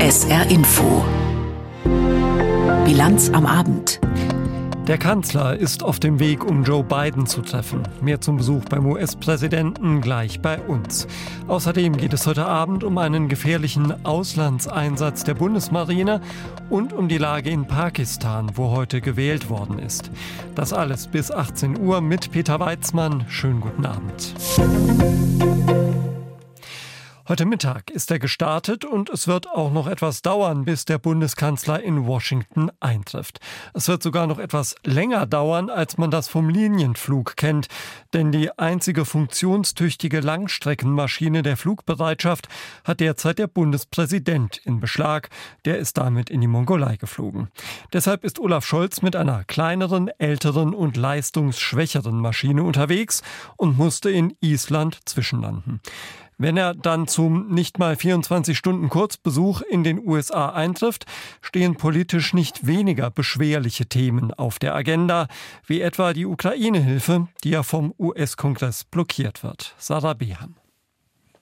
SR Info. Bilanz am Abend. Der Kanzler ist auf dem Weg, um Joe Biden zu treffen. Mehr zum Besuch beim US-Präsidenten gleich bei uns. Außerdem geht es heute Abend um einen gefährlichen Auslandseinsatz der Bundesmarine und um die Lage in Pakistan, wo heute gewählt worden ist. Das alles bis 18 Uhr mit Peter Weizmann. Schönen guten Abend. Heute Mittag ist er gestartet und es wird auch noch etwas dauern, bis der Bundeskanzler in Washington eintrifft. Es wird sogar noch etwas länger dauern, als man das vom Linienflug kennt, denn die einzige funktionstüchtige Langstreckenmaschine der Flugbereitschaft hat derzeit der Bundespräsident in Beschlag. Der ist damit in die Mongolei geflogen. Deshalb ist Olaf Scholz mit einer kleineren, älteren und leistungsschwächeren Maschine unterwegs und musste in Island zwischenlanden. Wenn er dann zum nicht mal 24 Stunden Kurzbesuch in den USA eintrifft, stehen politisch nicht weniger beschwerliche Themen auf der Agenda, wie etwa die Ukraine-Hilfe, die ja vom US-Kongress blockiert wird. Sarah Beham.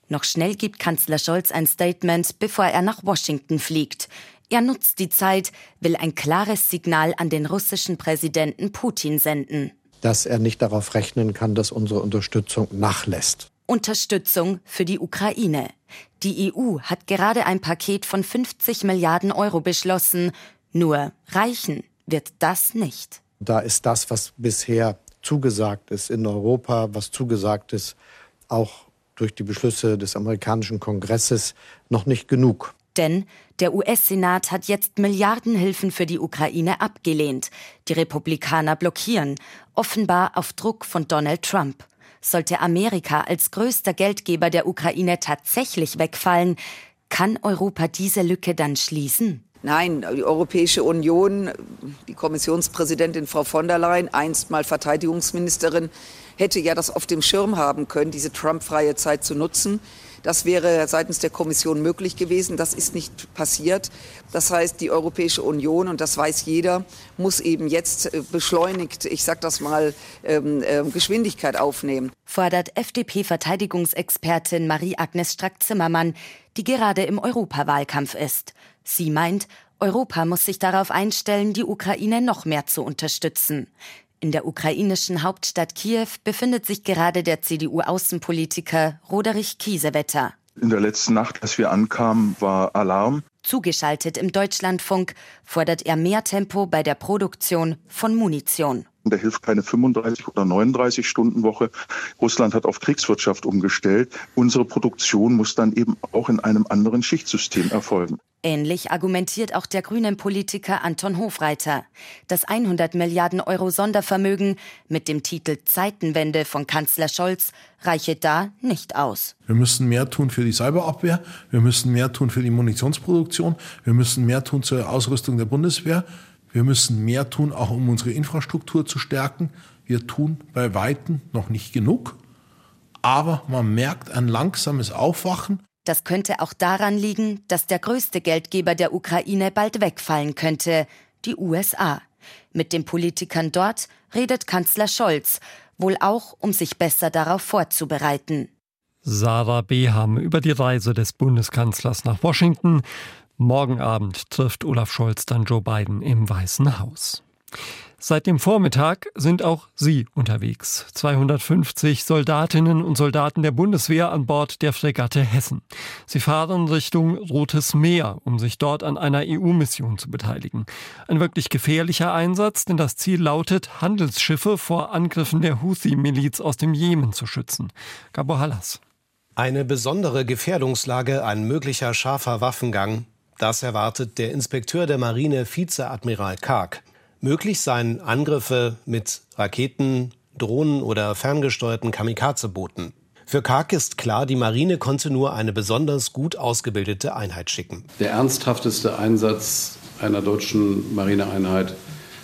Noch schnell gibt Kanzler Scholz ein Statement, bevor er nach Washington fliegt. Er nutzt die Zeit, will ein klares Signal an den russischen Präsidenten Putin senden. Dass er nicht darauf rechnen kann, dass unsere Unterstützung nachlässt. Unterstützung für die Ukraine. Die EU hat gerade ein Paket von 50 Milliarden Euro beschlossen. Nur reichen wird das nicht. Da ist das, was bisher zugesagt ist in Europa, was zugesagt ist, auch durch die Beschlüsse des amerikanischen Kongresses, noch nicht genug. Denn der US-Senat hat jetzt Milliardenhilfen für die Ukraine abgelehnt. Die Republikaner blockieren, offenbar auf Druck von Donald Trump. Sollte Amerika als größter Geldgeber der Ukraine tatsächlich wegfallen, kann Europa diese Lücke dann schließen? Nein, die Europäische Union, die Kommissionspräsidentin Frau von der Leyen, einst mal Verteidigungsministerin, hätte ja das auf dem Schirm haben können, diese Trump-freie Zeit zu nutzen. Das wäre seitens der Kommission möglich gewesen. Das ist nicht passiert. Das heißt, die Europäische Union, und das weiß jeder, muss eben jetzt äh, beschleunigt, ich sage das mal, ähm, äh, Geschwindigkeit aufnehmen. Fordert FDP-Verteidigungsexpertin Marie-Agnes Strack-Zimmermann, die gerade im Europawahlkampf ist. Sie meint, Europa muss sich darauf einstellen, die Ukraine noch mehr zu unterstützen. In der ukrainischen Hauptstadt Kiew befindet sich gerade der CDU-Außenpolitiker Roderich Kiesewetter. In der letzten Nacht, als wir ankamen, war Alarm. Zugeschaltet im Deutschlandfunk fordert er mehr Tempo bei der Produktion von Munition. Da hilft keine 35 oder 39 Stunden Woche. Russland hat auf Kriegswirtschaft umgestellt. Unsere Produktion muss dann eben auch in einem anderen Schichtsystem erfolgen. Ähnlich argumentiert auch der grünen Politiker Anton Hofreiter. Das 100 Milliarden Euro Sondervermögen mit dem Titel Zeitenwende von Kanzler Scholz reiche da nicht aus. Wir müssen mehr tun für die Cyberabwehr, wir müssen mehr tun für die Munitionsproduktion, wir müssen mehr tun zur Ausrüstung der Bundeswehr, wir müssen mehr tun, auch um unsere Infrastruktur zu stärken. Wir tun bei Weitem noch nicht genug, aber man merkt ein langsames Aufwachen. Das könnte auch daran liegen, dass der größte Geldgeber der Ukraine bald wegfallen könnte, die USA. Mit den Politikern dort redet Kanzler Scholz, wohl auch, um sich besser darauf vorzubereiten. Sarah Beham über die Reise des Bundeskanzlers nach Washington. Morgen Abend trifft Olaf Scholz dann Joe Biden im Weißen Haus. Seit dem Vormittag sind auch Sie unterwegs. 250 Soldatinnen und Soldaten der Bundeswehr an Bord der Fregatte Hessen. Sie fahren Richtung Rotes Meer, um sich dort an einer EU-Mission zu beteiligen. Ein wirklich gefährlicher Einsatz, denn das Ziel lautet, Handelsschiffe vor Angriffen der Houthi-Miliz aus dem Jemen zu schützen. Gabo Hallas. Eine besondere Gefährdungslage, ein möglicher scharfer Waffengang, das erwartet der Inspekteur der Marine Vizeadmiral Karg. Möglich seien Angriffe mit Raketen, Drohnen oder ferngesteuerten Kamikaze-Booten. Für Karg ist klar, die Marine konnte nur eine besonders gut ausgebildete Einheit schicken. Der ernsthafteste Einsatz einer deutschen Marineeinheit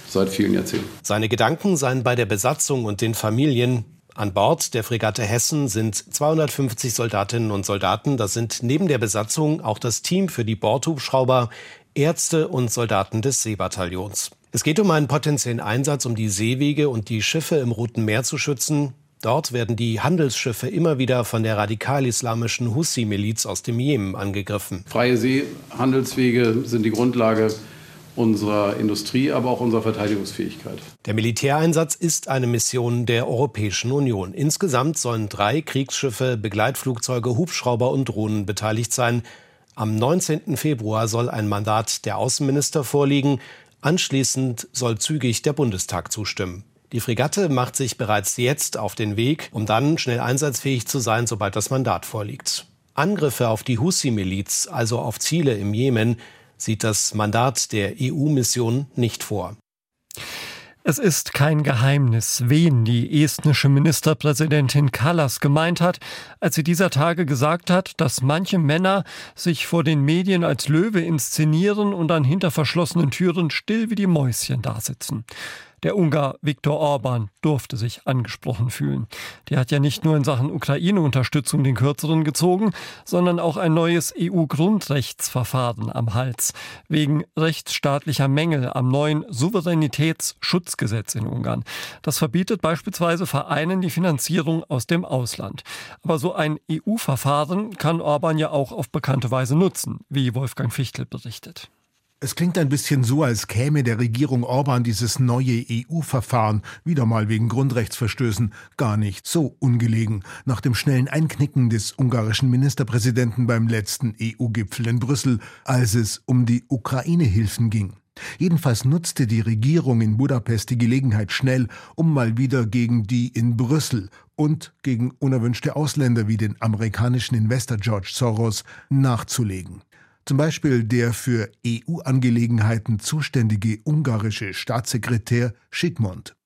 seit vielen Jahrzehnten. Seine Gedanken seien bei der Besatzung und den Familien. An Bord der Fregatte Hessen sind 250 Soldatinnen und Soldaten. Das sind neben der Besatzung auch das Team für die Bordhubschrauber, Ärzte und Soldaten des Seebataillons. Es geht um einen potenziellen Einsatz, um die Seewege und die Schiffe im Roten Meer zu schützen. Dort werden die Handelsschiffe immer wieder von der radikal-islamischen Hussi-Miliz aus dem Jemen angegriffen. Freie Seehandelswege sind die Grundlage unserer Industrie, aber auch unserer Verteidigungsfähigkeit. Der Militäreinsatz ist eine Mission der Europäischen Union. Insgesamt sollen drei Kriegsschiffe, Begleitflugzeuge, Hubschrauber und Drohnen beteiligt sein. Am 19. Februar soll ein Mandat der Außenminister vorliegen. Anschließend soll zügig der Bundestag zustimmen. Die Fregatte macht sich bereits jetzt auf den Weg, um dann schnell einsatzfähig zu sein, sobald das Mandat vorliegt. Angriffe auf die Hussi-Miliz, also auf Ziele im Jemen, sieht das Mandat der EU-Mission nicht vor. Es ist kein Geheimnis, wen die estnische Ministerpräsidentin Kallas gemeint hat, als sie dieser Tage gesagt hat, dass manche Männer sich vor den Medien als Löwe inszenieren und dann hinter verschlossenen Türen still wie die Mäuschen dasitzen. Der Ungar Viktor Orban durfte sich angesprochen fühlen. Der hat ja nicht nur in Sachen Ukraine-Unterstützung den Kürzeren gezogen, sondern auch ein neues EU-Grundrechtsverfahren am Hals. Wegen rechtsstaatlicher Mängel am neuen Souveränitätsschutzgesetz in Ungarn. Das verbietet beispielsweise Vereinen die Finanzierung aus dem Ausland. Aber so ein EU-Verfahren kann Orban ja auch auf bekannte Weise nutzen, wie Wolfgang Fichtel berichtet. Es klingt ein bisschen so, als käme der Regierung Orban dieses neue EU-Verfahren, wieder mal wegen Grundrechtsverstößen, gar nicht so ungelegen, nach dem schnellen Einknicken des ungarischen Ministerpräsidenten beim letzten EU-Gipfel in Brüssel, als es um die Ukraine-Hilfen ging. Jedenfalls nutzte die Regierung in Budapest die Gelegenheit schnell, um mal wieder gegen die in Brüssel und gegen unerwünschte Ausländer wie den amerikanischen Investor George Soros nachzulegen. Zum Beispiel der für EU-Angelegenheiten zuständige ungarische Staatssekretär Schickmund.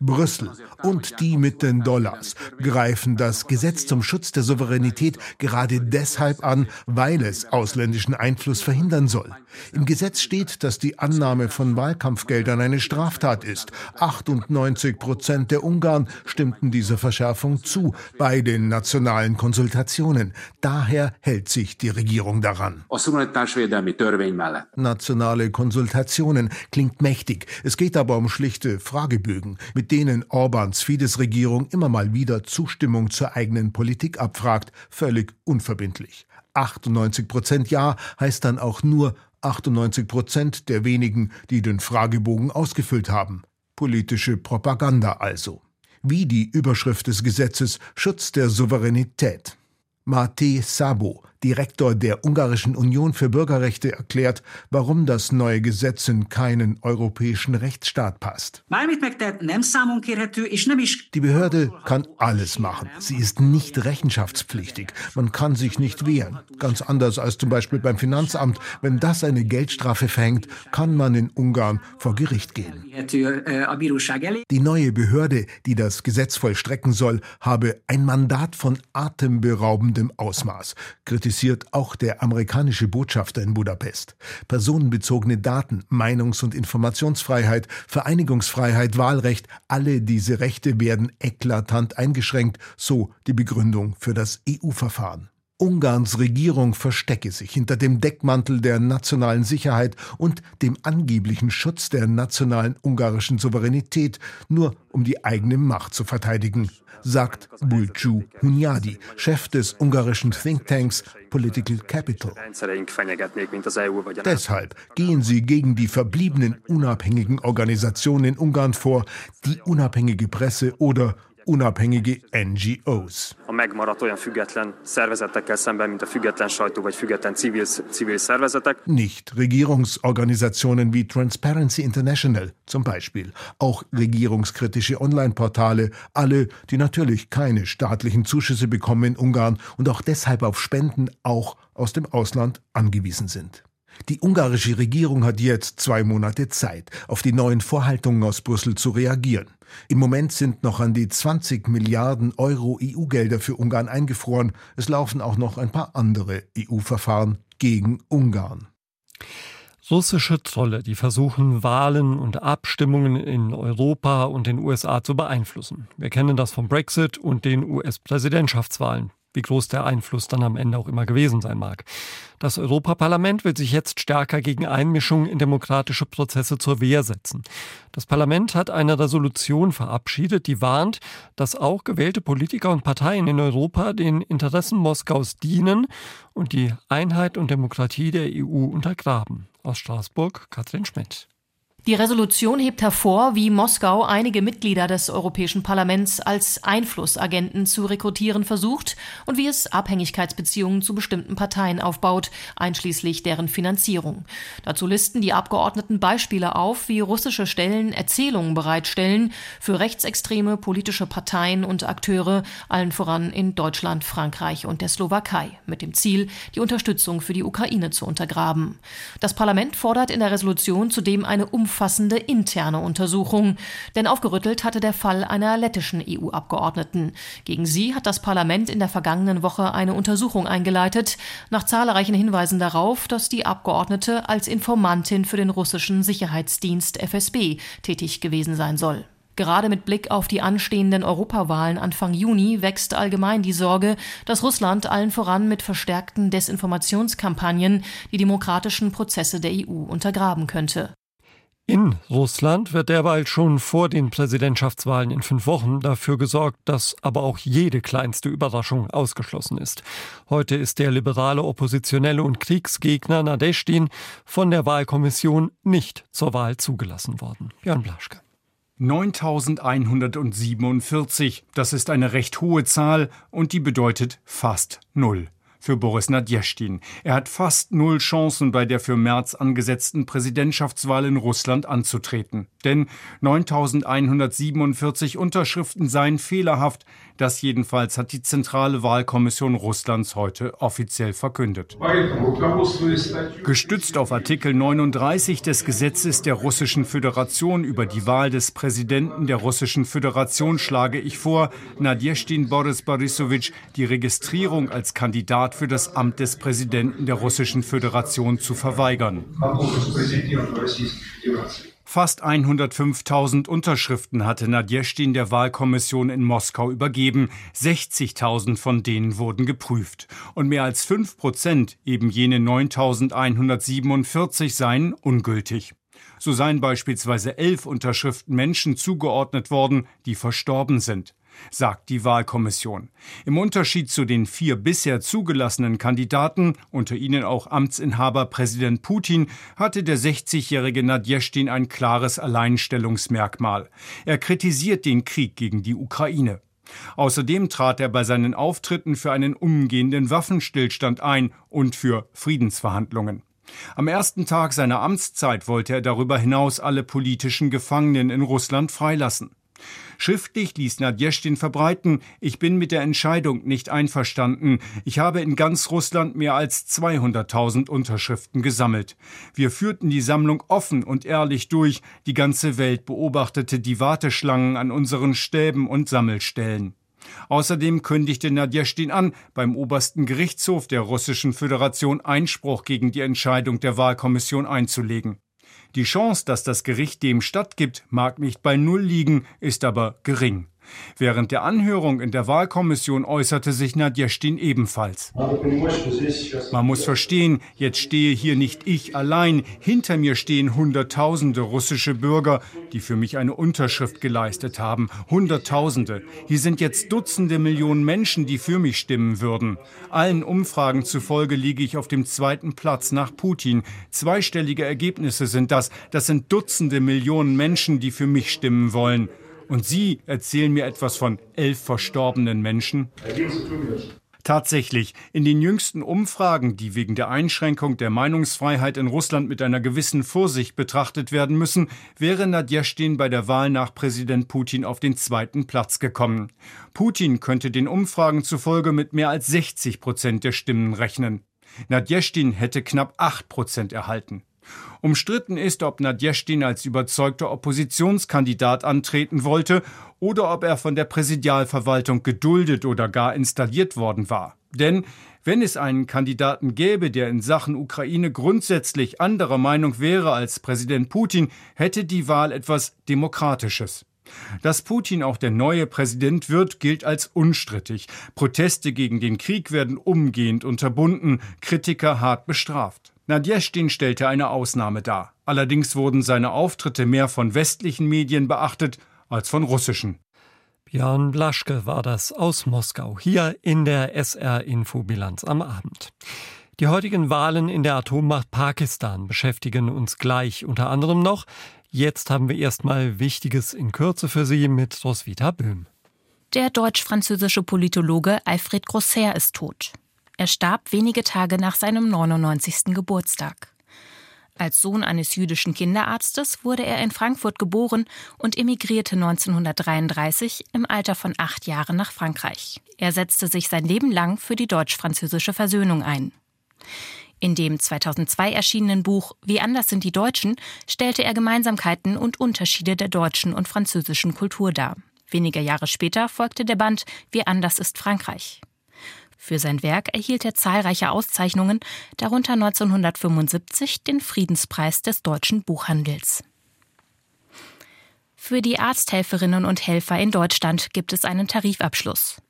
Brüssel und die mit den Dollars greifen das Gesetz zum Schutz der Souveränität gerade deshalb an, weil es ausländischen Einfluss verhindern soll. Im Gesetz steht, dass die Annahme von Wahlkampfgeldern eine Straftat ist. 98 Prozent der Ungarn stimmten dieser Verschärfung zu bei den nationalen Konsultationen. Daher hält sich die Regierung daran. Nationale Konsultationen klingt mächtig. Es geht aber um schlichte Fragebögen, mit denen Orbans Fidesz-Regierung immer mal wieder Zustimmung zur eigenen Politik abfragt, völlig unverbindlich. 98 Prozent Ja heißt dann auch nur 98 Prozent der wenigen, die den Fragebogen ausgefüllt haben. Politische Propaganda also. Wie die Überschrift des Gesetzes Schutz der Souveränität. Mate Sabo, Direktor der Ungarischen Union für Bürgerrechte, erklärt, warum das neue Gesetz in keinen europäischen Rechtsstaat passt. Die Behörde kann alles machen. Sie ist nicht rechenschaftspflichtig. Man kann sich nicht wehren. Ganz anders als zum Beispiel beim Finanzamt. Wenn das eine Geldstrafe verhängt, kann man in Ungarn vor Gericht gehen. Die neue Behörde, die das Gesetz vollstrecken soll, habe ein Mandat von atemberaubendem Ausmaß. Kritisiert kritisiert auch der amerikanische Botschafter in Budapest. Personenbezogene Daten, Meinungs- und Informationsfreiheit, Vereinigungsfreiheit, Wahlrecht, alle diese Rechte werden eklatant eingeschränkt, so die Begründung für das EU-Verfahren. Ungarns Regierung verstecke sich hinter dem Deckmantel der nationalen Sicherheit und dem angeblichen Schutz der nationalen ungarischen Souveränität, nur um die eigene Macht zu verteidigen sagt Bulcu Hunyadi, Chef des ungarischen Thinktanks Political Capital. Deshalb gehen sie gegen die verbliebenen unabhängigen Organisationen in Ungarn vor, die unabhängige Presse oder unabhängige NGOs. Nicht Regierungsorganisationen wie Transparency International zum Beispiel, auch regierungskritische Online-Portale, alle, die natürlich keine staatlichen Zuschüsse bekommen in Ungarn und auch deshalb auf Spenden auch aus dem Ausland angewiesen sind. Die ungarische Regierung hat jetzt zwei Monate Zeit, auf die neuen Vorhaltungen aus Brüssel zu reagieren. Im Moment sind noch an die 20 Milliarden Euro EU-Gelder für Ungarn eingefroren. Es laufen auch noch ein paar andere EU-Verfahren gegen Ungarn. Russische Trolle, die versuchen, Wahlen und Abstimmungen in Europa und den USA zu beeinflussen. Wir kennen das vom Brexit und den US-Präsidentschaftswahlen. Wie groß der Einfluss dann am Ende auch immer gewesen sein mag. Das Europaparlament will sich jetzt stärker gegen Einmischungen in demokratische Prozesse zur Wehr setzen. Das Parlament hat eine Resolution verabschiedet, die warnt, dass auch gewählte Politiker und Parteien in Europa den Interessen Moskaus dienen und die Einheit und Demokratie der EU untergraben. Aus Straßburg Katrin Schmidt. Die Resolution hebt hervor, wie Moskau einige Mitglieder des Europäischen Parlaments als Einflussagenten zu rekrutieren versucht und wie es Abhängigkeitsbeziehungen zu bestimmten Parteien aufbaut, einschließlich deren Finanzierung. Dazu listen die Abgeordneten Beispiele auf, wie russische Stellen Erzählungen bereitstellen für rechtsextreme politische Parteien und Akteure, allen voran in Deutschland, Frankreich und der Slowakei, mit dem Ziel, die Unterstützung für die Ukraine zu untergraben. Das Parlament fordert in der Resolution zudem eine Umfrage umfassende interne Untersuchung. Denn aufgerüttelt hatte der Fall einer lettischen EU-Abgeordneten. Gegen sie hat das Parlament in der vergangenen Woche eine Untersuchung eingeleitet, nach zahlreichen Hinweisen darauf, dass die Abgeordnete als Informantin für den russischen Sicherheitsdienst FSB tätig gewesen sein soll. Gerade mit Blick auf die anstehenden Europawahlen Anfang Juni wächst allgemein die Sorge, dass Russland allen voran mit verstärkten Desinformationskampagnen die demokratischen Prozesse der EU untergraben könnte. In Russland wird derweil schon vor den Präsidentschaftswahlen in fünf Wochen dafür gesorgt, dass aber auch jede kleinste Überraschung ausgeschlossen ist. Heute ist der liberale Oppositionelle und Kriegsgegner Nadeshtin von der Wahlkommission nicht zur Wahl zugelassen worden. Björn Blaschke. 9147, das ist eine recht hohe Zahl und die bedeutet fast null für Boris Nadjeschtin. Er hat fast null Chancen bei der für März angesetzten Präsidentschaftswahl in Russland anzutreten. Denn 9147 Unterschriften seien fehlerhaft. Das jedenfalls hat die Zentrale Wahlkommission Russlands heute offiziell verkündet. Gestützt auf Artikel 39 des Gesetzes der Russischen Föderation über die Wahl des Präsidenten der Russischen Föderation schlage ich vor, Nadjeschtin Boris Borisowitsch die Registrierung als Kandidat für das Amt des Präsidenten der Russischen Föderation zu verweigern. Fast 105.000 Unterschriften hatte Nadjeschtin der Wahlkommission in Moskau übergeben. 60.000 von denen wurden geprüft. Und mehr als 5 Prozent, eben jene 9.147, seien ungültig. So seien beispielsweise elf Unterschriften Menschen zugeordnet worden, die verstorben sind sagt die Wahlkommission. Im Unterschied zu den vier bisher zugelassenen Kandidaten, unter ihnen auch Amtsinhaber Präsident Putin, hatte der 60-jährige Nadjeschtin ein klares Alleinstellungsmerkmal. Er kritisiert den Krieg gegen die Ukraine. Außerdem trat er bei seinen Auftritten für einen umgehenden Waffenstillstand ein und für Friedensverhandlungen. Am ersten Tag seiner Amtszeit wollte er darüber hinaus alle politischen Gefangenen in Russland freilassen. Schriftlich ließ Nadjeschtin verbreiten, ich bin mit der Entscheidung nicht einverstanden. Ich habe in ganz Russland mehr als 200.000 Unterschriften gesammelt. Wir führten die Sammlung offen und ehrlich durch. Die ganze Welt beobachtete die Warteschlangen an unseren Stäben und Sammelstellen. Außerdem kündigte Nadjeschtin an, beim obersten Gerichtshof der Russischen Föderation Einspruch gegen die Entscheidung der Wahlkommission einzulegen. Die Chance, dass das Gericht dem stattgibt, mag nicht bei Null liegen, ist aber gering. Während der Anhörung in der Wahlkommission äußerte sich Nadjeschtin ebenfalls. Man muss verstehen, jetzt stehe hier nicht ich allein, hinter mir stehen Hunderttausende russische Bürger, die für mich eine Unterschrift geleistet haben. Hunderttausende. Hier sind jetzt Dutzende Millionen Menschen, die für mich stimmen würden. Allen Umfragen zufolge liege ich auf dem zweiten Platz nach Putin. Zweistellige Ergebnisse sind das. Das sind Dutzende Millionen Menschen, die für mich stimmen wollen. Und Sie erzählen mir etwas von elf verstorbenen Menschen? Tatsächlich, in den jüngsten Umfragen, die wegen der Einschränkung der Meinungsfreiheit in Russland mit einer gewissen Vorsicht betrachtet werden müssen, wäre Nadjeschtin bei der Wahl nach Präsident Putin auf den zweiten Platz gekommen. Putin könnte den Umfragen zufolge mit mehr als 60 Prozent der Stimmen rechnen. Nadjeschtin hätte knapp 8 Prozent erhalten. Umstritten ist, ob Nadjeschtin als überzeugter Oppositionskandidat antreten wollte oder ob er von der Präsidialverwaltung geduldet oder gar installiert worden war. Denn wenn es einen Kandidaten gäbe, der in Sachen Ukraine grundsätzlich anderer Meinung wäre als Präsident Putin, hätte die Wahl etwas Demokratisches. Dass Putin auch der neue Präsident wird, gilt als unstrittig. Proteste gegen den Krieg werden umgehend unterbunden, Kritiker hart bestraft. Nadjeschtin stellte eine Ausnahme dar. Allerdings wurden seine Auftritte mehr von westlichen Medien beachtet als von russischen. Björn Blaschke war das aus Moskau, hier in der SR-Infobilanz am Abend. Die heutigen Wahlen in der Atommacht Pakistan beschäftigen uns gleich unter anderem noch. Jetzt haben wir erstmal Wichtiges in Kürze für Sie mit Roswitha Böhm. Der deutsch-französische Politologe Alfred Grosser ist tot. Er starb wenige Tage nach seinem 99. Geburtstag. Als Sohn eines jüdischen Kinderarztes wurde er in Frankfurt geboren und emigrierte 1933 im Alter von acht Jahren nach Frankreich. Er setzte sich sein Leben lang für die deutsch-französische Versöhnung ein. In dem 2002 erschienenen Buch Wie anders sind die Deutschen stellte er Gemeinsamkeiten und Unterschiede der deutschen und französischen Kultur dar. Wenige Jahre später folgte der Band Wie anders ist Frankreich. Für sein Werk erhielt er zahlreiche Auszeichnungen, darunter 1975 den Friedenspreis des deutschen Buchhandels. Für die Arzthelferinnen und Helfer in Deutschland gibt es einen Tarifabschluss.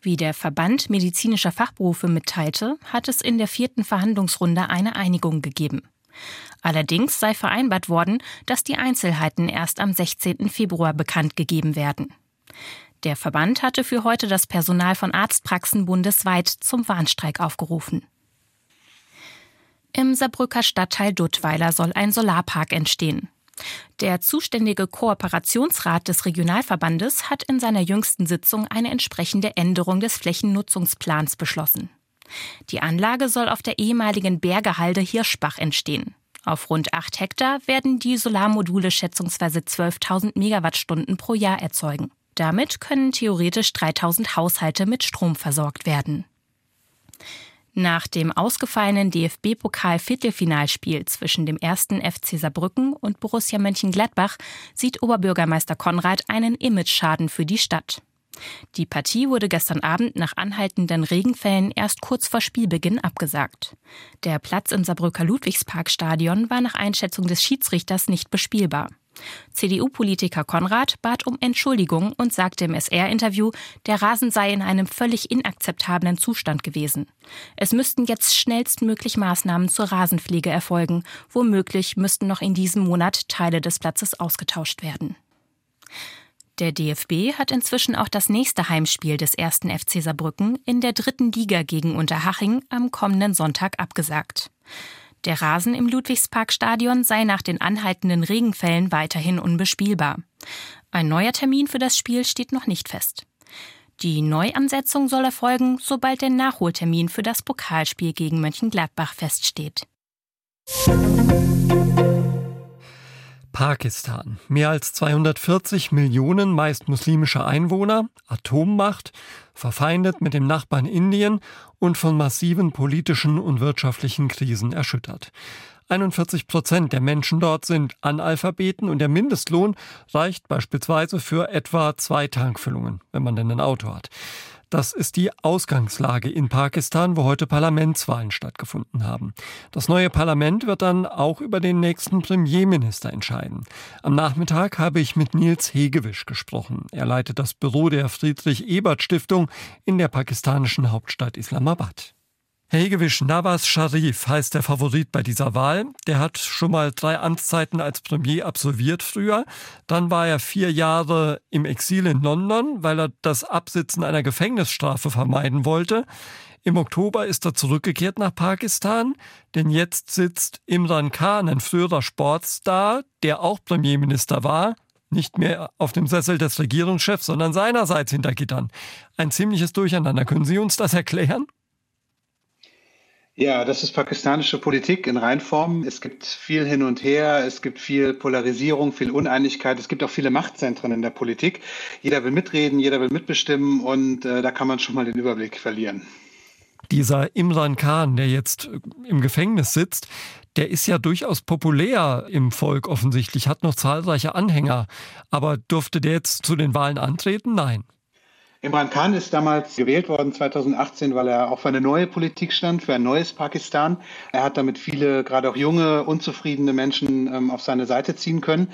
Wie der Verband medizinischer Fachberufe mitteilte, hat es in der vierten Verhandlungsrunde eine Einigung gegeben. Allerdings sei vereinbart worden, dass die Einzelheiten erst am 16. Februar bekannt gegeben werden. Der Verband hatte für heute das Personal von Arztpraxen bundesweit zum Warnstreik aufgerufen. Im Saarbrücker Stadtteil Duttweiler soll ein Solarpark entstehen. Der zuständige Kooperationsrat des Regionalverbandes hat in seiner jüngsten Sitzung eine entsprechende Änderung des Flächennutzungsplans beschlossen. Die Anlage soll auf der ehemaligen Bergehalde Hirschbach entstehen. Auf rund acht Hektar werden die Solarmodule schätzungsweise 12.000 Megawattstunden pro Jahr erzeugen. Damit können theoretisch 3000 Haushalte mit Strom versorgt werden. Nach dem ausgefallenen DFB-Pokal-Viertelfinalspiel zwischen dem ersten FC Saarbrücken und Borussia Mönchengladbach sieht Oberbürgermeister Konrad einen Imageschaden für die Stadt. Die Partie wurde gestern Abend nach anhaltenden Regenfällen erst kurz vor Spielbeginn abgesagt. Der Platz im Saarbrücker Ludwigsparkstadion war nach Einschätzung des Schiedsrichters nicht bespielbar. CDU-Politiker Konrad bat um Entschuldigung und sagte im SR-Interview, der Rasen sei in einem völlig inakzeptablen Zustand gewesen. Es müssten jetzt schnellstmöglich Maßnahmen zur Rasenpflege erfolgen. Womöglich müssten noch in diesem Monat Teile des Platzes ausgetauscht werden. Der DFB hat inzwischen auch das nächste Heimspiel des ersten FC Saarbrücken in der dritten Liga gegen Unterhaching am kommenden Sonntag abgesagt. Der Rasen im Ludwigsparkstadion sei nach den anhaltenden Regenfällen weiterhin unbespielbar. Ein neuer Termin für das Spiel steht noch nicht fest. Die Neuansetzung soll erfolgen, sobald der Nachholtermin für das Pokalspiel gegen Mönchengladbach feststeht. Pakistan. Mehr als 240 Millionen meist muslimische Einwohner, Atommacht, verfeindet mit dem Nachbarn Indien und von massiven politischen und wirtschaftlichen Krisen erschüttert. 41 Prozent der Menschen dort sind Analphabeten und der Mindestlohn reicht beispielsweise für etwa zwei Tankfüllungen, wenn man denn ein Auto hat. Das ist die Ausgangslage in Pakistan, wo heute Parlamentswahlen stattgefunden haben. Das neue Parlament wird dann auch über den nächsten Premierminister entscheiden. Am Nachmittag habe ich mit Nils Hegewisch gesprochen. Er leitet das Büro der Friedrich-Ebert-Stiftung in der pakistanischen Hauptstadt Islamabad. Hegewisch Nawaz Sharif heißt der Favorit bei dieser Wahl. Der hat schon mal drei Amtszeiten als Premier absolviert früher. Dann war er vier Jahre im Exil in London, weil er das Absitzen einer Gefängnisstrafe vermeiden wollte. Im Oktober ist er zurückgekehrt nach Pakistan, denn jetzt sitzt Imran Khan, ein früherer Sportstar, der auch Premierminister war, nicht mehr auf dem Sessel des Regierungschefs, sondern seinerseits hinter Gittern. Ein ziemliches Durcheinander. Können Sie uns das erklären? Ja, das ist pakistanische Politik in Reinform. Es gibt viel hin und her, es gibt viel Polarisierung, viel Uneinigkeit, es gibt auch viele Machtzentren in der Politik. Jeder will mitreden, jeder will mitbestimmen und äh, da kann man schon mal den Überblick verlieren. Dieser Imran Khan, der jetzt im Gefängnis sitzt, der ist ja durchaus populär im Volk offensichtlich, hat noch zahlreiche Anhänger. Aber durfte der jetzt zu den Wahlen antreten? Nein. Imran Khan ist damals gewählt worden 2018, weil er auch für eine neue Politik stand, für ein neues Pakistan. Er hat damit viele, gerade auch junge, unzufriedene Menschen ähm, auf seine Seite ziehen können.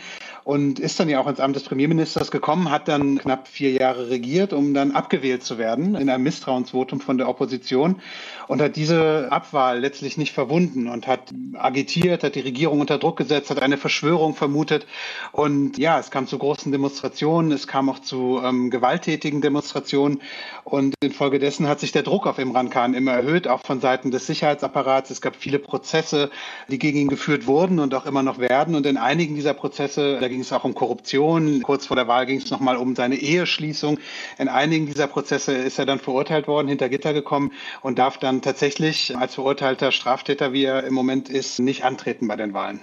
Und ist dann ja auch ins Amt des Premierministers gekommen, hat dann knapp vier Jahre regiert, um dann abgewählt zu werden in einem Misstrauensvotum von der Opposition und hat diese Abwahl letztlich nicht verwunden und hat agitiert, hat die Regierung unter Druck gesetzt, hat eine Verschwörung vermutet. Und ja, es kam zu großen Demonstrationen, es kam auch zu ähm, gewalttätigen Demonstrationen. Und infolgedessen hat sich der Druck auf Imran Khan immer erhöht, auch von Seiten des Sicherheitsapparats. Es gab viele Prozesse, die gegen ihn geführt wurden und auch immer noch werden. Und in einigen dieser Prozesse, da ging es auch um Korruption, kurz vor der Wahl ging es nochmal um seine Eheschließung. In einigen dieser Prozesse ist er dann verurteilt worden, hinter Gitter gekommen und darf dann tatsächlich als verurteilter Straftäter, wie er im Moment ist, nicht antreten bei den Wahlen.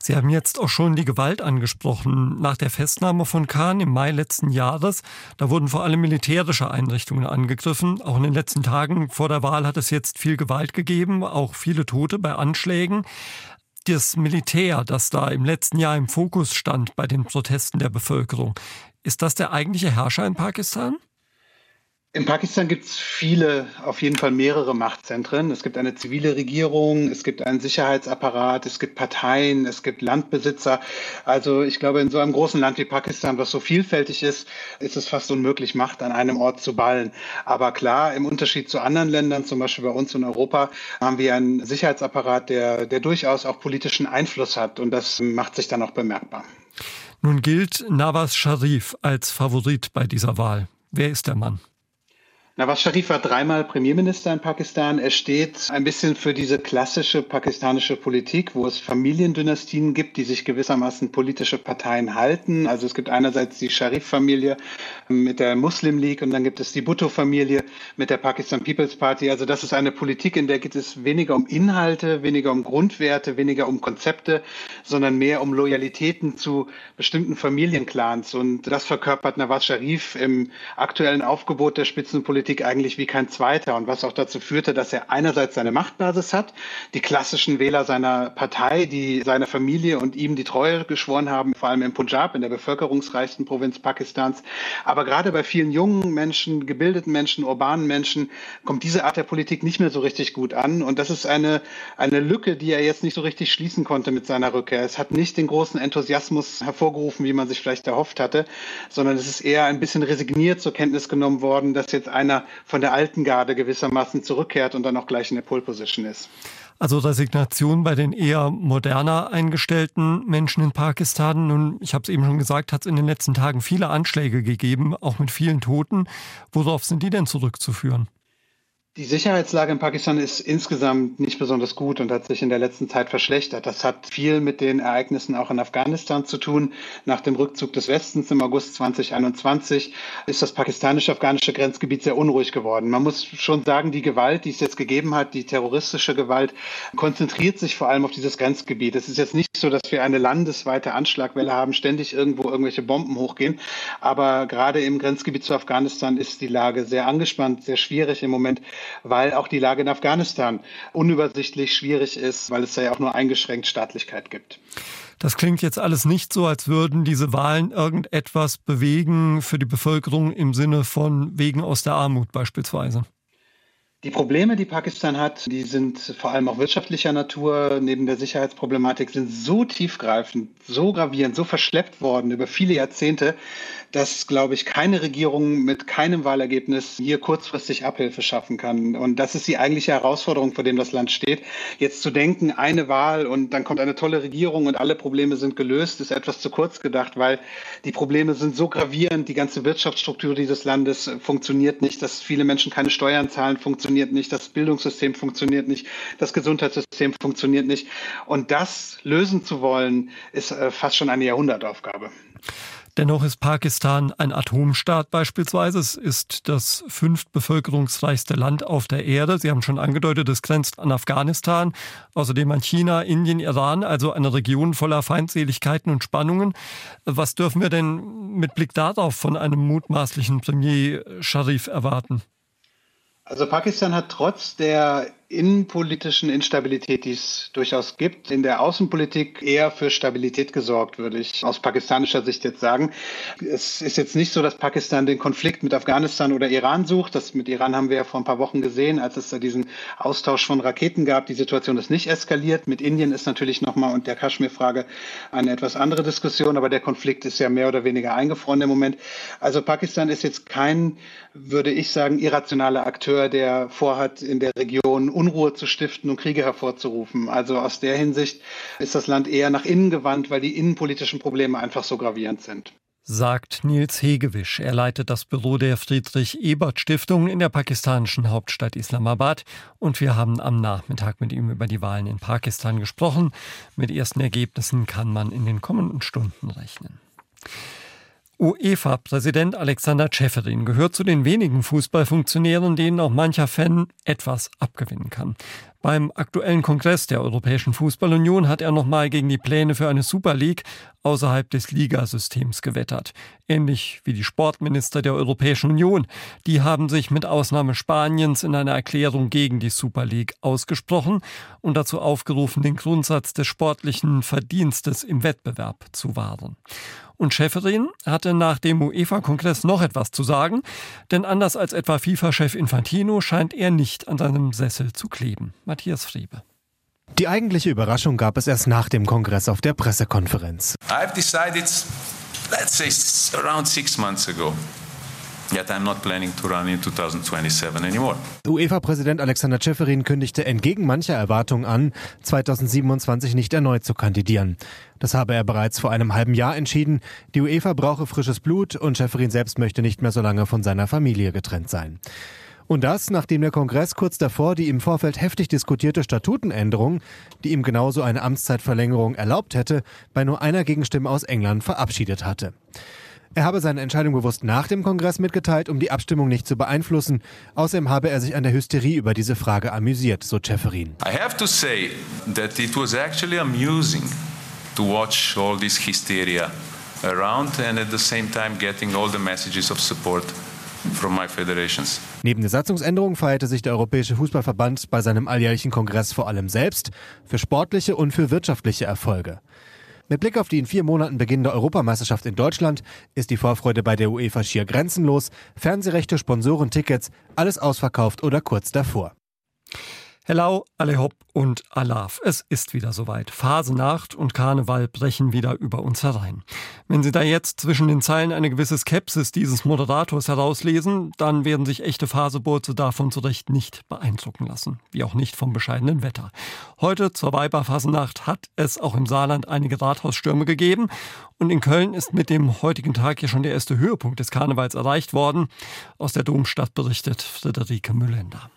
Sie haben jetzt auch schon die Gewalt angesprochen. Nach der Festnahme von Kahn im Mai letzten Jahres, da wurden vor allem militärische Einrichtungen angegriffen. Auch in den letzten Tagen vor der Wahl hat es jetzt viel Gewalt gegeben, auch viele Tote bei Anschlägen. Das Militär, das da im letzten Jahr im Fokus stand bei den Protesten der Bevölkerung, ist das der eigentliche Herrscher in Pakistan? In Pakistan gibt es viele, auf jeden Fall mehrere Machtzentren. Es gibt eine zivile Regierung, es gibt einen Sicherheitsapparat, es gibt Parteien, es gibt Landbesitzer. Also ich glaube, in so einem großen Land wie Pakistan, was so vielfältig ist, ist es fast unmöglich, Macht an einem Ort zu ballen. Aber klar, im Unterschied zu anderen Ländern, zum Beispiel bei uns in Europa, haben wir einen Sicherheitsapparat, der, der durchaus auch politischen Einfluss hat. Und das macht sich dann auch bemerkbar. Nun gilt Nawaz Sharif als Favorit bei dieser Wahl. Wer ist der Mann? Nawaz Sharif war dreimal Premierminister in Pakistan. Er steht ein bisschen für diese klassische pakistanische Politik, wo es Familiendynastien gibt, die sich gewissermaßen politische Parteien halten. Also es gibt einerseits die Sharif-Familie mit der Muslim League und dann gibt es die Bhutto-Familie mit der Pakistan People's Party. Also das ist eine Politik, in der geht es weniger um Inhalte, weniger um Grundwerte, weniger um Konzepte, sondern mehr um Loyalitäten zu bestimmten Familienclans. Und das verkörpert Nawaz Sharif im aktuellen Aufgebot der Spitzenpolitik Politik eigentlich wie kein zweiter und was auch dazu führte, dass er einerseits seine Machtbasis hat, die klassischen Wähler seiner Partei, die seiner Familie und ihm die Treue geschworen haben, vor allem im Punjab, in der bevölkerungsreichsten Provinz Pakistans. Aber gerade bei vielen jungen Menschen, gebildeten Menschen, urbanen Menschen kommt diese Art der Politik nicht mehr so richtig gut an. Und das ist eine, eine Lücke, die er jetzt nicht so richtig schließen konnte mit seiner Rückkehr. Es hat nicht den großen Enthusiasmus hervorgerufen, wie man sich vielleicht erhofft hatte, sondern es ist eher ein bisschen resigniert zur Kenntnis genommen worden, dass jetzt einer von der alten Garde gewissermaßen zurückkehrt und dann auch gleich in der Pole Position ist. Also Resignation bei den eher moderner eingestellten Menschen in Pakistan. Nun, ich habe es eben schon gesagt, hat es in den letzten Tagen viele Anschläge gegeben, auch mit vielen Toten. Worauf sind die denn zurückzuführen? Die Sicherheitslage in Pakistan ist insgesamt nicht besonders gut und hat sich in der letzten Zeit verschlechtert. Das hat viel mit den Ereignissen auch in Afghanistan zu tun. Nach dem Rückzug des Westens im August 2021 ist das pakistanisch-afghanische Grenzgebiet sehr unruhig geworden. Man muss schon sagen, die Gewalt, die es jetzt gegeben hat, die terroristische Gewalt, konzentriert sich vor allem auf dieses Grenzgebiet. Es ist jetzt nicht so, dass wir eine landesweite Anschlagwelle haben, ständig irgendwo irgendwelche Bomben hochgehen. Aber gerade im Grenzgebiet zu Afghanistan ist die Lage sehr angespannt, sehr schwierig im Moment weil auch die Lage in Afghanistan unübersichtlich schwierig ist, weil es da ja auch nur eingeschränkt Staatlichkeit gibt. Das klingt jetzt alles nicht so, als würden diese Wahlen irgendetwas bewegen für die Bevölkerung im Sinne von Wegen aus der Armut beispielsweise. Die Probleme, die Pakistan hat, die sind vor allem auch wirtschaftlicher Natur, neben der Sicherheitsproblematik, sind so tiefgreifend, so gravierend, so verschleppt worden über viele Jahrzehnte, dass, glaube ich, keine Regierung mit keinem Wahlergebnis hier kurzfristig Abhilfe schaffen kann. Und das ist die eigentliche Herausforderung, vor dem das Land steht. Jetzt zu denken, eine Wahl und dann kommt eine tolle Regierung und alle Probleme sind gelöst, ist etwas zu kurz gedacht, weil die Probleme sind so gravierend. Die ganze Wirtschaftsstruktur dieses Landes funktioniert nicht, dass viele Menschen keine Steuern zahlen, funktioniert nicht, das Bildungssystem funktioniert nicht, das Gesundheitssystem funktioniert nicht. Und das lösen zu wollen, ist äh, fast schon eine Jahrhundertaufgabe. Dennoch ist Pakistan ein Atomstaat beispielsweise. Es ist das fünftbevölkerungsreichste Land auf der Erde. Sie haben schon angedeutet, es grenzt an Afghanistan, außerdem an China, Indien, Iran, also eine Region voller Feindseligkeiten und Spannungen. Was dürfen wir denn mit Blick darauf von einem mutmaßlichen Premier Sharif erwarten? Also Pakistan hat trotz der innenpolitischen Instabilität, die es durchaus gibt, in der Außenpolitik eher für Stabilität gesorgt, würde ich aus pakistanischer Sicht jetzt sagen. Es ist jetzt nicht so, dass Pakistan den Konflikt mit Afghanistan oder Iran sucht. Das mit Iran haben wir ja vor ein paar Wochen gesehen, als es da diesen Austausch von Raketen gab. Die Situation ist nicht eskaliert. Mit Indien ist natürlich nochmal und der Kaschmir-Frage eine etwas andere Diskussion, aber der Konflikt ist ja mehr oder weniger eingefroren im Moment. Also Pakistan ist jetzt kein, würde ich sagen, irrationaler Akteur, der vorhat, in der Region Unruhe zu stiften und Kriege hervorzurufen. Also aus der Hinsicht ist das Land eher nach innen gewandt, weil die innenpolitischen Probleme einfach so gravierend sind sagt Nils Hegewisch. Er leitet das Büro der Friedrich-Ebert-Stiftung in der pakistanischen Hauptstadt Islamabad und wir haben am Nachmittag mit ihm über die Wahlen in Pakistan gesprochen. Mit ersten Ergebnissen kann man in den kommenden Stunden rechnen. UEFA-Präsident Alexander Ceferin gehört zu den wenigen Fußballfunktionären, denen auch mancher Fan etwas abgewinnen kann. Beim aktuellen Kongress der Europäischen Fußballunion hat er nochmal gegen die Pläne für eine Super League außerhalb des Ligasystems gewettert. Ähnlich wie die Sportminister der Europäischen Union. Die haben sich mit Ausnahme Spaniens in einer Erklärung gegen die Super League ausgesprochen und dazu aufgerufen, den Grundsatz des sportlichen Verdienstes im Wettbewerb zu wahren. Und Schäferin hatte nach dem UEFA-Kongress noch etwas zu sagen, denn anders als etwa FIFA-Chef Infantino scheint er nicht an seinem Sessel zu kleben. Matthias Friebe. Die eigentliche Überraschung gab es erst nach dem Kongress auf der Pressekonferenz. I've decided, let's say around six months ago, Yet I'm not planning to run in 2027 anymore. UEFA-Präsident Alexander Ceferin kündigte entgegen mancher Erwartungen an, 2027 nicht erneut zu kandidieren. Das habe er bereits vor einem halben Jahr entschieden. Die UEFA brauche frisches Blut und Ceferin selbst möchte nicht mehr so lange von seiner Familie getrennt sein. Und das, nachdem der Kongress kurz davor die im Vorfeld heftig diskutierte Statutenänderung, die ihm genauso eine Amtszeitverlängerung erlaubt hätte, bei nur einer Gegenstimme aus England verabschiedet hatte. Er habe seine Entscheidung bewusst nach dem Kongress mitgeteilt, um die Abstimmung nicht zu beeinflussen. Außerdem habe er sich an der Hysterie über diese Frage amüsiert, so Ceferin. I have to say that it was actually amusing to watch all this hysteria around and at the same time getting all the messages of support from my federations. Neben der Satzungsänderung feierte sich der Europäische Fußballverband bei seinem alljährlichen Kongress vor allem selbst für sportliche und für wirtschaftliche Erfolge. Mit Blick auf die in vier Monaten beginnende Europameisterschaft in Deutschland ist die Vorfreude bei der UEFA schier grenzenlos. Fernsehrechte, Sponsoren, Tickets, alles ausverkauft oder kurz davor. Hello, alle hopp und Alaf. Es ist wieder soweit. Phasenacht und Karneval brechen wieder über uns herein. Wenn Sie da jetzt zwischen den Zeilen eine gewisse Skepsis dieses Moderators herauslesen, dann werden sich echte Phaseburze davon zu Recht nicht beeindrucken lassen. Wie auch nicht vom bescheidenen Wetter. Heute zur Weiberphasenacht hat es auch im Saarland einige Rathausstürme gegeben. Und in Köln ist mit dem heutigen Tag ja schon der erste Höhepunkt des Karnevals erreicht worden. Aus der Domstadt berichtet Friederike Müllender.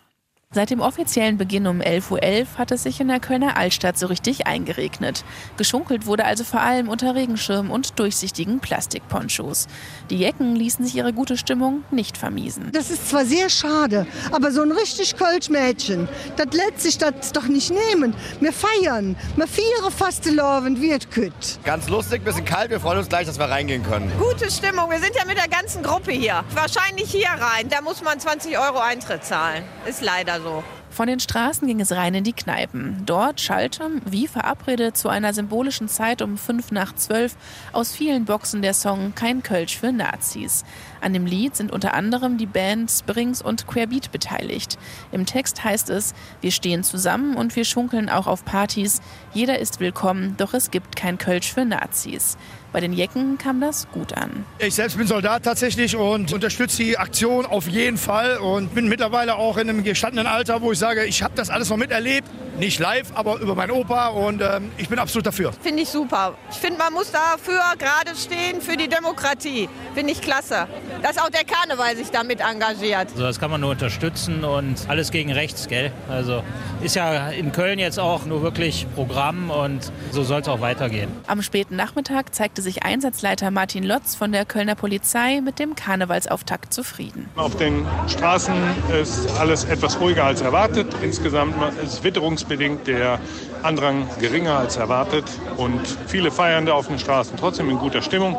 Seit dem offiziellen Beginn um 11.11 Uhr .11 hat es sich in der Kölner Altstadt so richtig eingeregnet. Geschunkelt wurde also vor allem unter Regenschirmen und durchsichtigen Plastikponchos. Die Jecken ließen sich ihre gute Stimmung nicht vermiesen. Das ist zwar sehr schade, aber so ein richtig Kölsch-Mädchen, das lässt sich das doch nicht nehmen. Wir feiern, wir feiern fast Fastelovend wird kütt. Ganz lustig, bisschen kalt, wir freuen uns gleich, dass wir reingehen können. Gute Stimmung, wir sind ja mit der ganzen Gruppe hier. Wahrscheinlich hier rein, da muss man 20 Euro Eintritt zahlen. Ist leider so so. Von den Straßen ging es rein in die Kneipen. Dort schallte, wie verabredet zu einer symbolischen Zeit um fünf nach zwölf, aus vielen Boxen der Song Kein Kölsch für Nazis. An dem Lied sind unter anderem die Bands Brings und Querbeat beteiligt. Im Text heißt es, wir stehen zusammen und wir schunkeln auch auf Partys. Jeder ist willkommen, doch es gibt kein Kölsch für Nazis. Bei den Jecken kam das gut an. Ich selbst bin Soldat tatsächlich und unterstütze die Aktion auf jeden Fall und bin mittlerweile auch in einem gestandenen Alter, wo ich sage, ich habe das alles noch miterlebt. Nicht live, aber über meinen Opa und ähm, ich bin absolut dafür. Finde ich super. Ich finde, man muss dafür gerade stehen, für die Demokratie. Finde ich klasse. Dass auch der Karneval sich damit engagiert. Also das kann man nur unterstützen und alles gegen rechts, gell? Also ist ja in Köln jetzt auch nur wirklich Programm und so soll es auch weitergehen. Am späten Nachmittag zeigte sich Einsatzleiter Martin Lotz von der Kölner Polizei mit dem Karnevalsauftakt zufrieden. Auf den Straßen ist alles etwas ruhiger als erwartet. Insgesamt ist witterungsbedingt der Andrang geringer als erwartet und viele Feiernde auf den Straßen trotzdem in guter Stimmung.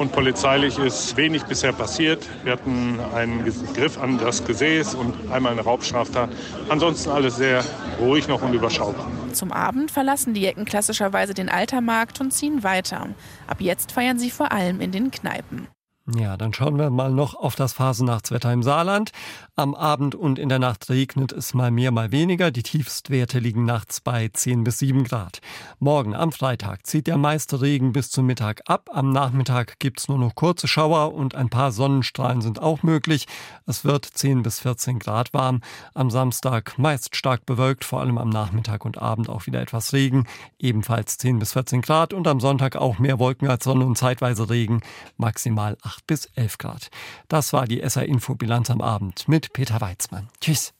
und polizeilich ist wenig bisher passiert. Wir hatten einen Griff an das Gesäß und einmal eine Raubstraftat. Ansonsten alles sehr ruhig noch und überschaubar. Zum Abend verlassen die Jecken klassischerweise den Altermarkt und ziehen weiter. Ab jetzt feiern sie vor allem in den Kneipen. Ja, dann schauen wir mal noch auf das Phasenachtswetter im Saarland. Am Abend und in der Nacht regnet es mal mehr, mal weniger. Die Tiefstwerte liegen nachts bei 10 bis 7 Grad. Morgen am Freitag zieht der meiste Regen bis zum Mittag ab. Am Nachmittag gibt's nur noch kurze Schauer und ein paar Sonnenstrahlen sind auch möglich. Es wird 10 bis 14 Grad warm. Am Samstag meist stark bewölkt, vor allem am Nachmittag und Abend auch wieder etwas Regen. Ebenfalls 10 bis 14 Grad und am Sonntag auch mehr Wolken als Sonne und zeitweise Regen. Maximal 8 bis 11 Grad. Das war die SR Info Bilanz am Abend mit Peter Weizmann. Tschüss.